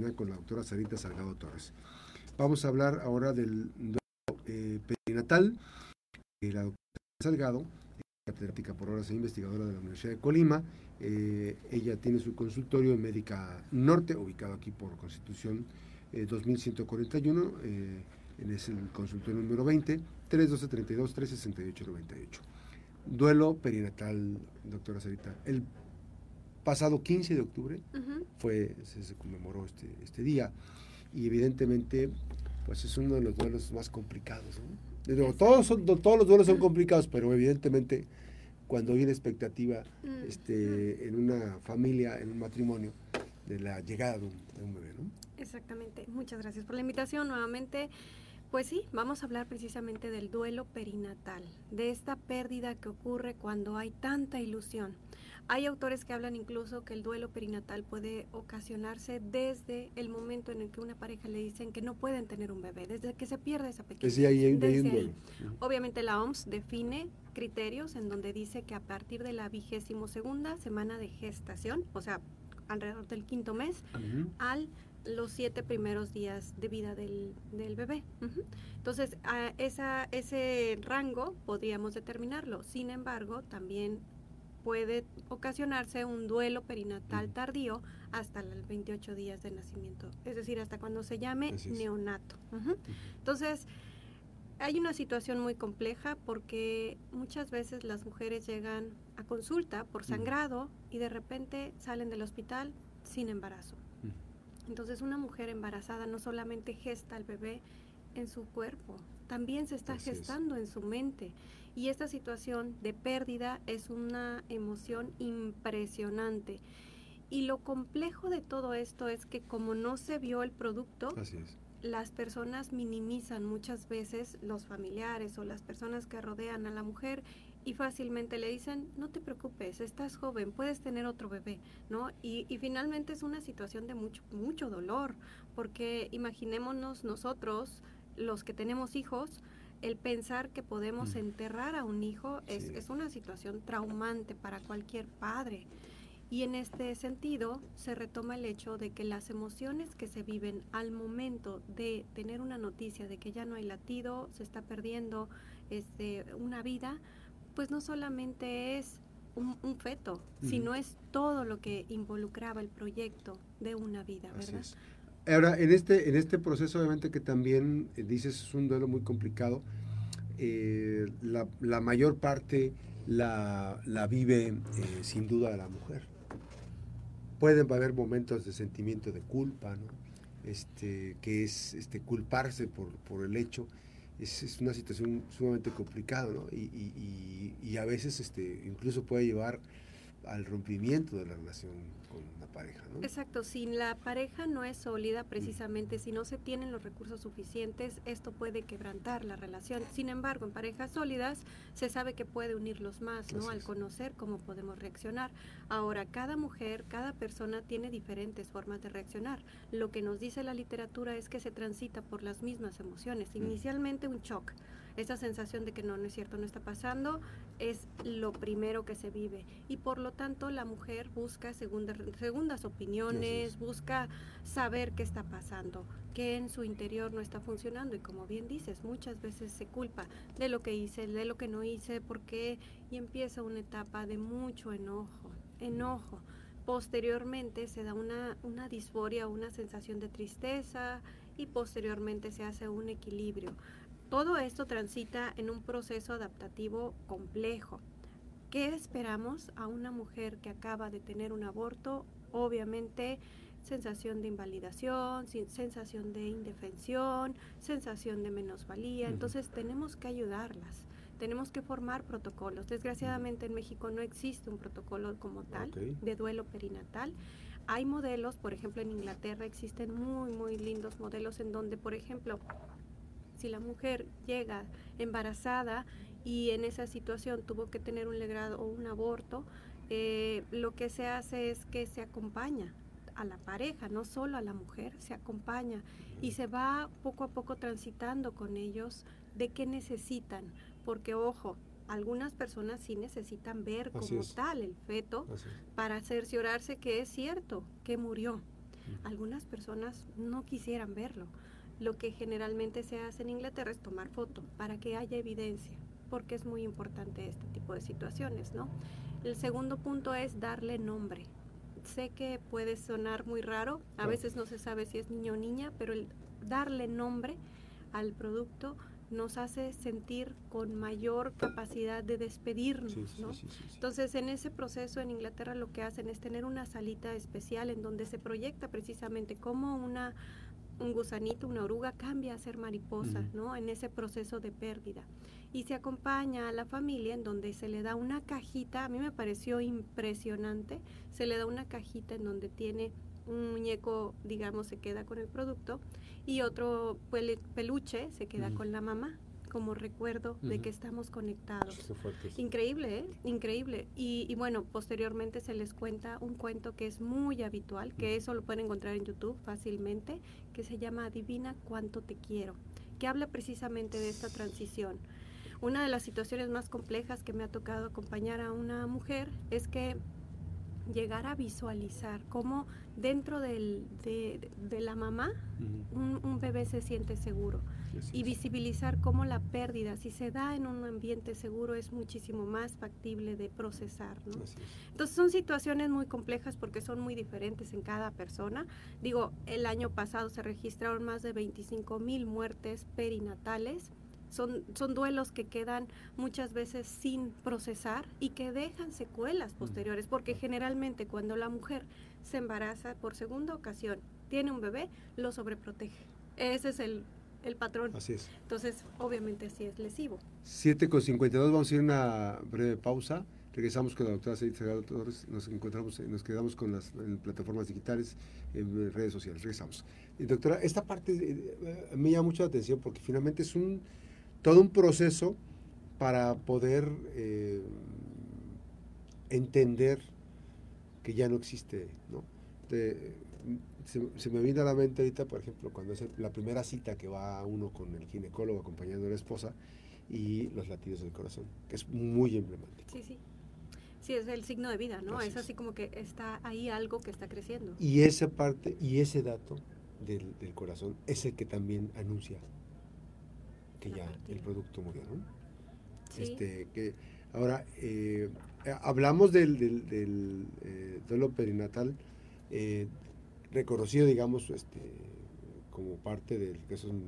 Con la doctora Sarita Salgado Torres. Vamos a hablar ahora del eh, perinatal. Eh, la doctora Salgado, catedrática por horas e investigadora de la Universidad de Colima, eh, ella tiene su consultorio en Médica Norte, ubicado aquí por Constitución 2141, en es el consultorio número 20, 312 32 368 98. Duelo perinatal, doctora Sarita. El pasado 15 de octubre fue, se, conmemoró este, este día y evidentemente pues es uno de los duelos más complicados. todos, son, todos los duelos son complicados, pero evidentemente cuando hay una expectativa este, en una familia, en un matrimonio, de la llegada de un, bebé. ¿no? Exactamente. Muchas gracias por la invitación nuevamente. Pues sí, vamos a hablar precisamente del duelo perinatal, de esta pérdida que ocurre cuando hay tanta ilusión. Hay autores que hablan incluso que el duelo perinatal puede ocasionarse desde el momento en el que una pareja le dicen que no pueden tener un bebé, desde que se pierde esa pequeña. Desde ahí, desde Obviamente la OMS define criterios en donde dice que a partir de la vigésimo segunda semana de gestación, o sea, alrededor del quinto mes, al los siete primeros días de vida del, bebé. Entonces, a esa, ese rango podríamos determinarlo. Sin embargo, también puede ocasionarse un duelo perinatal tardío hasta los 28 días de nacimiento, es decir, hasta cuando se llame neonato. Entonces, hay una situación muy compleja porque muchas veces las mujeres llegan a consulta por sangrado y de repente salen del hospital sin embarazo. Entonces una mujer embarazada no solamente gesta al bebé en su cuerpo, también se está gestando en su mente. Y esta situación de pérdida es una emoción impresionante. Y lo complejo de todo esto es que como no se vio el producto, las personas minimizan muchas veces los familiares o las personas que rodean a la mujer y fácilmente le dicen, no te preocupes, estás joven, puedes tener otro bebé, ¿no? Y, y, finalmente es una situación de mucho, mucho dolor, porque imaginémonos nosotros, los que tenemos hijos, el pensar que podemos mm. enterrar a un hijo es, es una situación traumante para cualquier padre. Y en este sentido se retoma el hecho de que las emociones que se viven al momento de tener una noticia de que ya no hay latido, se está perdiendo este, una vida, pues no solamente es un, feto, sino es todo lo que involucraba el proyecto de una vida, ¿verdad? Ahora, en este, en este proceso, obviamente que también eh, dices es un duelo muy complicado, eh, la, mayor parte la, vive eh, sin duda la mujer. Pueden haber momentos de sentimiento de culpa, ¿no? Este, que es este, culparse por, por el hecho es, una situación sumamente complicada, ¿no? Y, y, a veces este, incluso puede llevar al rompimiento de la relación con la pareja. ¿no? Exacto, si la pareja no es sólida, precisamente si no se tienen los recursos suficientes, esto puede quebrantar la relación. Sin embargo, en parejas sólidas se sabe que puede unirlos más, ¿no? Al conocer cómo podemos reaccionar. Ahora, cada mujer, cada persona tiene diferentes formas de reaccionar. Lo que nos dice la literatura es que se transita por las mismas emociones. Inicialmente un shock esa sensación de que no, no es cierto, no está pasando, es lo primero que se vive. Y por lo tanto la mujer busca segundas, segundas opiniones, busca saber qué está pasando, que en su interior no está funcionando. Y como bien dices, muchas veces se culpa de lo que hice, de lo que no hice, porque y empieza una etapa de mucho enojo, enojo. Posteriormente se da una, una disforia, una sensación de tristeza y posteriormente se hace un equilibrio. Todo esto transita en un proceso adaptativo complejo. ¿Qué esperamos a una mujer que acaba de tener un aborto? Obviamente sensación de invalidación, sensación de indefensión, sensación de menosvalía. Entonces tenemos que ayudarlas, tenemos que formar protocolos. Desgraciadamente en México no existe un protocolo como tal de duelo perinatal. Hay modelos, por ejemplo en Inglaterra existen muy, muy lindos modelos en donde, por ejemplo, si la mujer llega embarazada y en esa situación tuvo que tener un legrado o un aborto, eh, lo que se hace es que se acompaña a la pareja, no solo a la mujer, se acompaña y se va poco a poco transitando con ellos de qué necesitan, porque ojo, algunas personas sí necesitan ver como tal el feto para cerciorarse que es cierto, que murió. Algunas personas no quisieran verlo. Lo que generalmente se hace en Inglaterra es tomar foto para que haya evidencia, porque es muy importante este tipo de situaciones, ¿no? El segundo punto es darle nombre. Sé que puede sonar muy raro, a veces no se sabe si es niño o niña, pero el darle nombre al producto nos hace sentir con mayor capacidad de despedirnos. ¿no? Entonces, en ese proceso en Inglaterra lo que hacen es tener una salita especial en donde se proyecta precisamente cómo una, un gusanito, una oruga cambia a ser mariposa, ¿no? En ese proceso de pérdida. Y se acompaña a la familia en donde se le da una cajita, a mí me pareció impresionante, se le da una cajita en donde tiene un muñeco, digamos, se queda con el producto y otro peluche se queda con la mamá como recuerdo de que estamos conectados. Increíble, ¿eh? Increíble. Y, bueno, posteriormente se les cuenta un cuento que es muy habitual, que eso lo pueden encontrar en YouTube fácilmente, que se llama Adivina cuánto te quiero, que habla precisamente de esta transición. Una de las situaciones más complejas que me ha tocado acompañar a una mujer es que llegar a visualizar cómo dentro del, de, la mamá un, bebé se siente seguro. Y visibilizar cómo la pérdida, si se da en un ambiente seguro, es muchísimo más factible de procesar. Entonces son situaciones muy complejas porque son muy diferentes en cada persona. Digo, el año pasado se registraron más de 25 mil muertes perinatales son, son duelos que quedan muchas veces sin procesar y que dejan secuelas posteriores, porque generalmente cuando la mujer se embaraza por segunda ocasión, tiene un bebé, lo sobreprotege. Ese es el, el patrón. Así es. Entonces, obviamente así es lesivo. 7 con 52, vamos a ir a una breve pausa. Regresamos con la doctora Salgado Torres, nos encontramos, nos quedamos con las plataformas digitales, en redes sociales. Regresamos. Y doctora, esta parte eh, me llama mucho la atención porque finalmente es un todo un proceso para poder eh, entender que ya no existe, ¿no? se, me viene a la mente ahorita, por ejemplo, cuando es la primera cita que va uno con el ginecólogo acompañando a la esposa y los latidos del corazón, que es muy emblemático. Sí, sí. Sí, es el signo de vida, ¿no? es así como que está ahí algo que está creciendo. Y esa parte y ese dato del, del corazón es el que también anuncia que ya el producto murió, ¿no? Este, que ahora eh, hablamos del, del, eh, duelo perinatal eh, reconocido, digamos, este, como parte del que son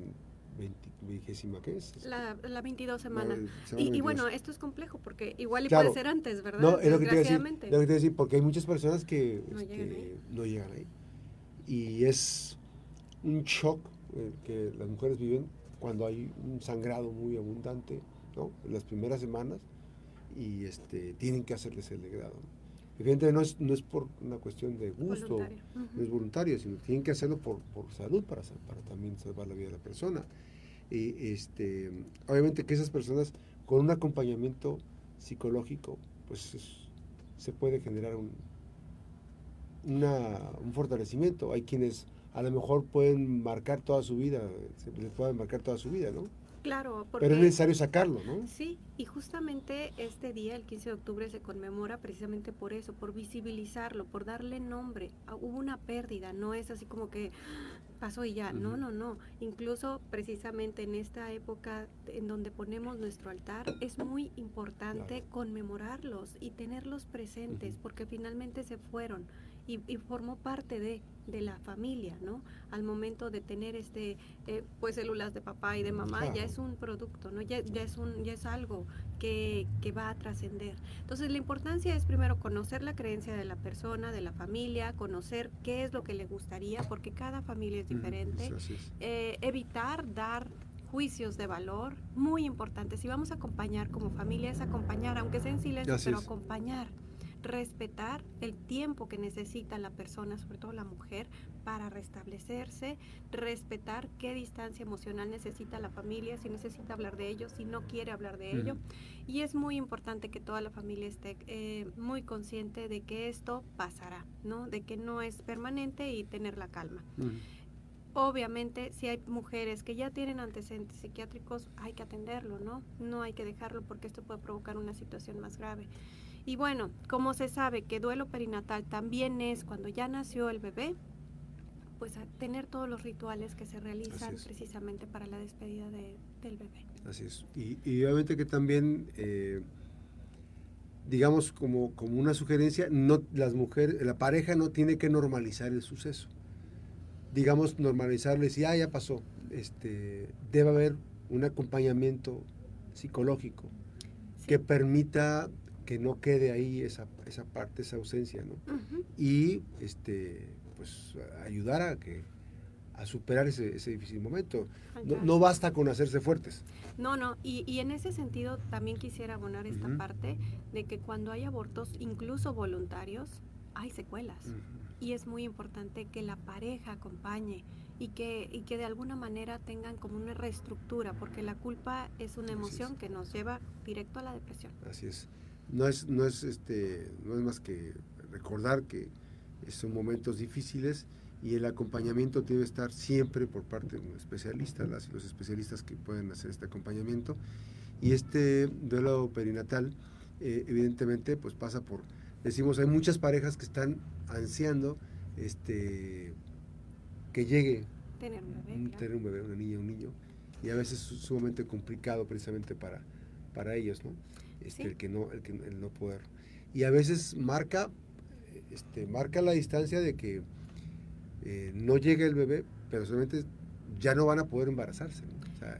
vigésima, ¿qué es? La, la 22 semana. y, bueno, esto es complejo porque igual y puede ser antes, ¿verdad? No, es lo que te que te decir, porque hay muchas personas que no, llegan, este, ahí. no llegan ahí. Y es un shock que las mujeres viven cuando hay un sangrado muy abundante, ¿no? En las primeras semanas y este, tienen que hacerles el legrado. Evidentemente no es, no es por una cuestión de gusto, no es voluntario, sino tienen que hacerlo por, por salud, para, para también salvar la vida de la persona. Y este, obviamente que esas personas con un acompañamiento psicológico, pues se puede generar un, una, un fortalecimiento. Hay quienes a lo mejor pueden marcar toda su vida, se les pueden marcar toda su vida, ¿no? Claro, porque, pero es necesario sacarlo, ¿no? Sí, y justamente este día, el 15 de octubre, se conmemora precisamente por eso, por visibilizarlo, por darle nombre. Ah, hubo una pérdida, no es así como que pasó y ya, no, no, no. Incluso precisamente en esta época en donde ponemos nuestro altar, es muy importante conmemorarlos y tenerlos presentes, porque finalmente se fueron y, formó parte de, de, la familia, ¿no? Al momento de tener este, eh, pues células de papá y de mamá, ya es un producto, ¿no? Ya, ya, es, un, ya es algo que, que va a trascender. Entonces la importancia es primero conocer la creencia de la persona, de la familia, conocer qué es lo que le gustaría, porque cada familia es diferente, eh, evitar dar juicios de valor, muy importante. Si vamos a acompañar como familia es acompañar, aunque sea en silencio, pero acompañar respetar el tiempo que necesita la persona, sobre todo la mujer, para restablecerse, respetar qué distancia emocional necesita la familia, si necesita hablar de ello, si no quiere hablar de ello. Y es muy importante que toda la familia esté eh, muy consciente de que esto pasará, ¿no? De que no es permanente y tener la calma. Obviamente, si hay mujeres que ya tienen antecedentes psiquiátricos, hay que atenderlo, ¿no? No hay que dejarlo porque esto puede provocar una situación más grave. Y bueno, como se sabe que duelo perinatal también es cuando ya nació el bebé, pues tener todos los rituales que se realizan precisamente para la despedida del bebé. Así es. Y, obviamente que también, eh, digamos como, como una sugerencia, no las mujeres, la pareja no tiene que normalizar el suceso. Digamos, normalizarles y ah, ya pasó. Este, debe haber un acompañamiento psicológico que permita que no quede ahí esa, esa parte, esa ausencia, ¿no? Y este, pues ayudar a que a superar ese, ese difícil momento. No, basta con hacerse fuertes. No, no, y, y en ese sentido también quisiera abonar esta parte de que cuando hay abortos, incluso voluntarios, hay secuelas. Y es muy importante que la pareja acompañe y que, y que de alguna manera tengan como una reestructura, porque la culpa es una emoción que nos lleva directo a la depresión. Así es. No es, no es, este, no es más que recordar que son momentos difíciles y el acompañamiento debe estar siempre por parte de un especialista, las, los especialistas que pueden hacer este acompañamiento. Y este duelo perinatal, eh, evidentemente, pues pasa por, decimos, hay muchas parejas que están ansiando este, que llegue tener un bebé, tener un bebé una niña, un niño, y a veces es sumamente complicado precisamente para, para ellos, ¿no? Este, el que no, el que el no poder. Y a veces marca, este, marca la distancia de que eh, no llega el bebé, pero solamente ya no van a poder embarazarse.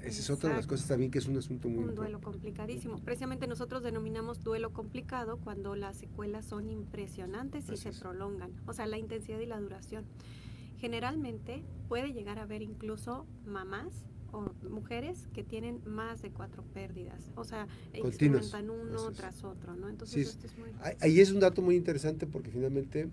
esa es otra de las cosas también que es un asunto muy... Un duelo complicadísimo. Precisamente nosotros denominamos duelo complicado cuando las secuelas son impresionantes y se prolongan. O sea, la intensidad y la duración. Generalmente puede llegar a haber incluso mamás o mujeres que tienen más de cuatro pérdidas, o sea, experimentan uno tras otro, ¿no? Entonces, es muy... ahí es un dato muy interesante porque finalmente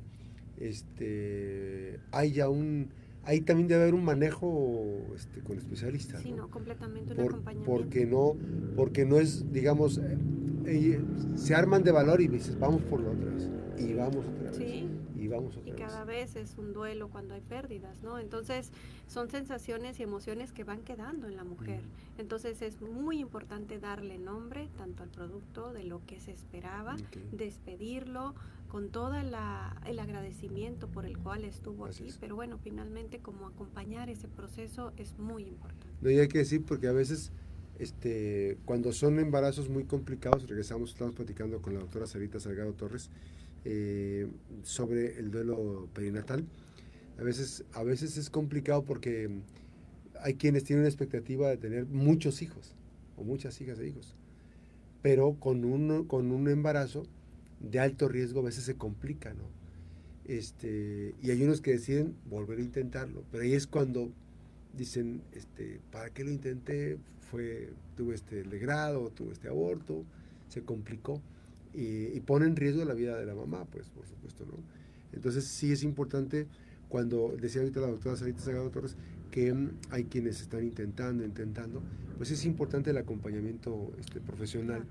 este, hay ya un, ahí también debe haber un manejo este, con especialistas. Sí, no, completamente un acompañamiento. Porque no, porque no es, digamos, eh, eh, se arman de valor y dices, vamos por la otra vez, y vamos otra vez. Sí y vamos Y cada vez es un duelo cuando hay pérdidas, ¿no? Entonces son sensaciones y emociones que van quedando en la mujer. Entonces es muy importante darle nombre tanto al producto de lo que se esperaba, despedirlo con todo el agradecimiento por el cual estuvo aquí, pero bueno, finalmente como acompañar ese proceso es muy importante. No, y hay que decir porque a veces este, cuando son embarazos muy complicados, regresamos, estamos platicando con la doctora Sarita Salgado Torres, eh, sobre el duelo perinatal. A veces, a veces es complicado porque hay quienes tienen una expectativa de tener muchos hijos o muchas hijas e hijos, pero con un, con un embarazo de alto riesgo a veces se complica, ¿no? Este, y hay unos que deciden volver a intentarlo, pero ahí es cuando dicen, este, ¿para qué lo intenté? Fue, tuve este legrado, tuve este aborto, se complicó y, pone en riesgo la vida de la mamá, pues por supuesto, ¿no? Entonces sí es importante, cuando decía ahorita la doctora Sarita Sagado Torres, que mm, hay quienes están intentando, intentando, pues es importante el acompañamiento este, profesional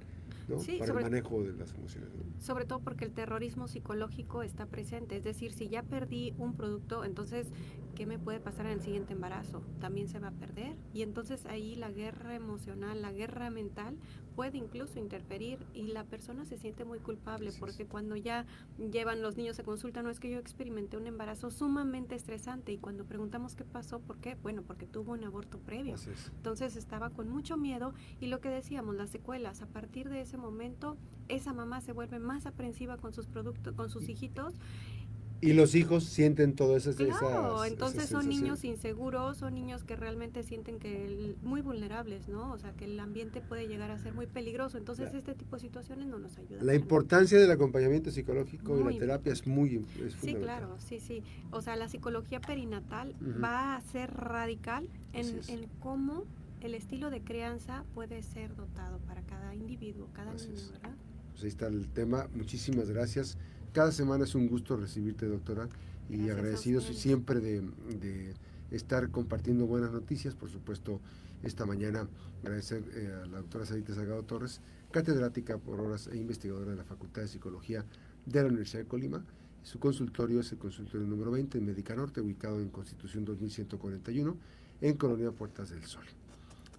para el manejo de las emociones. Sobre todo porque el terrorismo psicológico está presente, es decir, si ya perdí un producto, entonces, ¿qué me puede pasar en el siguiente embarazo? También se va a perder. Y entonces ahí la guerra emocional, la guerra mental puede incluso interferir y la persona se siente muy culpable porque cuando ya llevan los niños a consulta, no es que yo experimenté un embarazo sumamente estresante y cuando preguntamos qué pasó, ¿por qué? Bueno, porque tuvo un aborto previo. Entonces estaba con mucho miedo y lo que decíamos, las secuelas, a partir de ese momento esa mamá se vuelve más aprensiva con sus productos, con sus hijitos y los hijos sienten todo eso. Claro, entonces son niños inseguros, son niños que realmente sienten que muy vulnerables, ¿no? O sea, que el ambiente puede llegar a ser muy peligroso. Entonces este tipo de situaciones no nos ayudan. La importancia del acompañamiento psicológico y la terapia es muy es Sí, claro, sí, sí. O sea, la psicología perinatal va a ser radical en, en cómo el estilo de crianza puede ser dotado para cada individuo, cada niño, ¿verdad? Pues ahí está el tema. Muchísimas gracias. Cada semana es un gusto recibirte, doctora, y agradecidos siempre de, estar compartiendo buenas noticias. Por supuesto, esta mañana agradecer eh, a la doctora Sarita Sagado Torres, catedrática por horas e investigadora de la Facultad de Psicología de la Universidad de Colima. Su consultorio es el consultorio número 20 en Médica Norte, ubicado en Constitución 2141, en Colonia Puertas del Sol.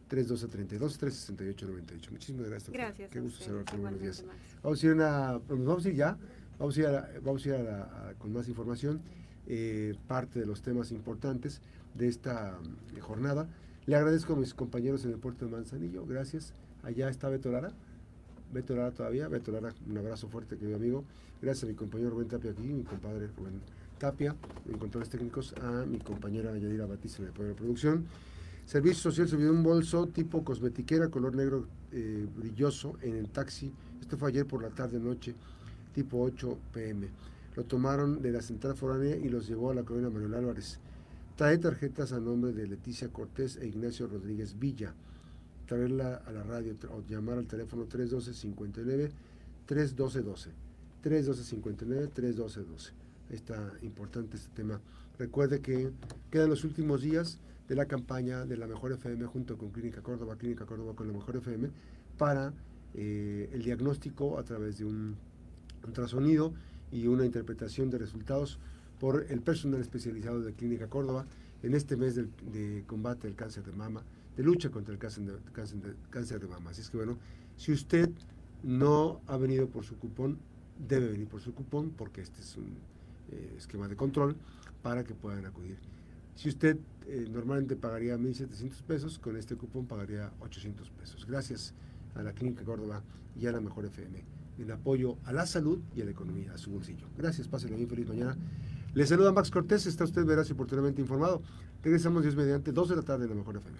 3232 368 98. Muchísimas gracias. Gracias. Qué gusto saludarte. Buenos días. Vamos a ir, una, vamos a ir ya Vamos a ir, vamos a ir con más información. eh, parte de los temas importantes de esta mm, jornada. Le agradezco a mis compañeros en el puerto de Manzanillo, gracias. Allá está Beto Lara. Beto Lara todavía, Beto Lara, un abrazo fuerte, querido amigo. Gracias a mi compañero Rubén Tapia aquí, mi compadre Rubén Tapia, en controles técnicos, a mi compañera Yadira Batista en el de producción. Servicio social se un bolso tipo cosmetiquera, color negro eh, brilloso, en el taxi. Esto fue ayer por la tarde noche, tipo 8 pm. Lo tomaron de la central foránea y los llevó a la colonia Manuel Álvarez. Trae tarjetas a nombre de Leticia Cortés e Ignacio Rodríguez Villa. Traerla a la radio o llamar al teléfono 312-59 312-12. 312-59 312-12. Está importante este tema. Recuerde que quedan los últimos días de la campaña de la Mejor FM junto con Clínica Córdoba, Clínica Córdoba con la Mejor FM, para eh, el diagnóstico a través de un ultrasonido y una interpretación de resultados por el personal especializado de Clínica Córdoba en este mes de, combate al cáncer de mama, de lucha contra el cáncer de, cáncer de, mama. Así es que bueno, si usted no ha venido por su cupón, debe venir por su cupón porque este es un eh, esquema de control para que puedan acudir. Si usted eh, normalmente pagaría 1.700 pesos, con este cupón pagaría 800 pesos. Gracias a la Clínica Córdoba y a la Mejor FM en apoyo a la salud y a la economía, a su bolsillo. Gracias, pásenle bien feliz mañana. Le saluda Max Cortés, está usted verás y oportunamente informado. Regresamos 10 mediante 2 de la tarde en la Mejor FM.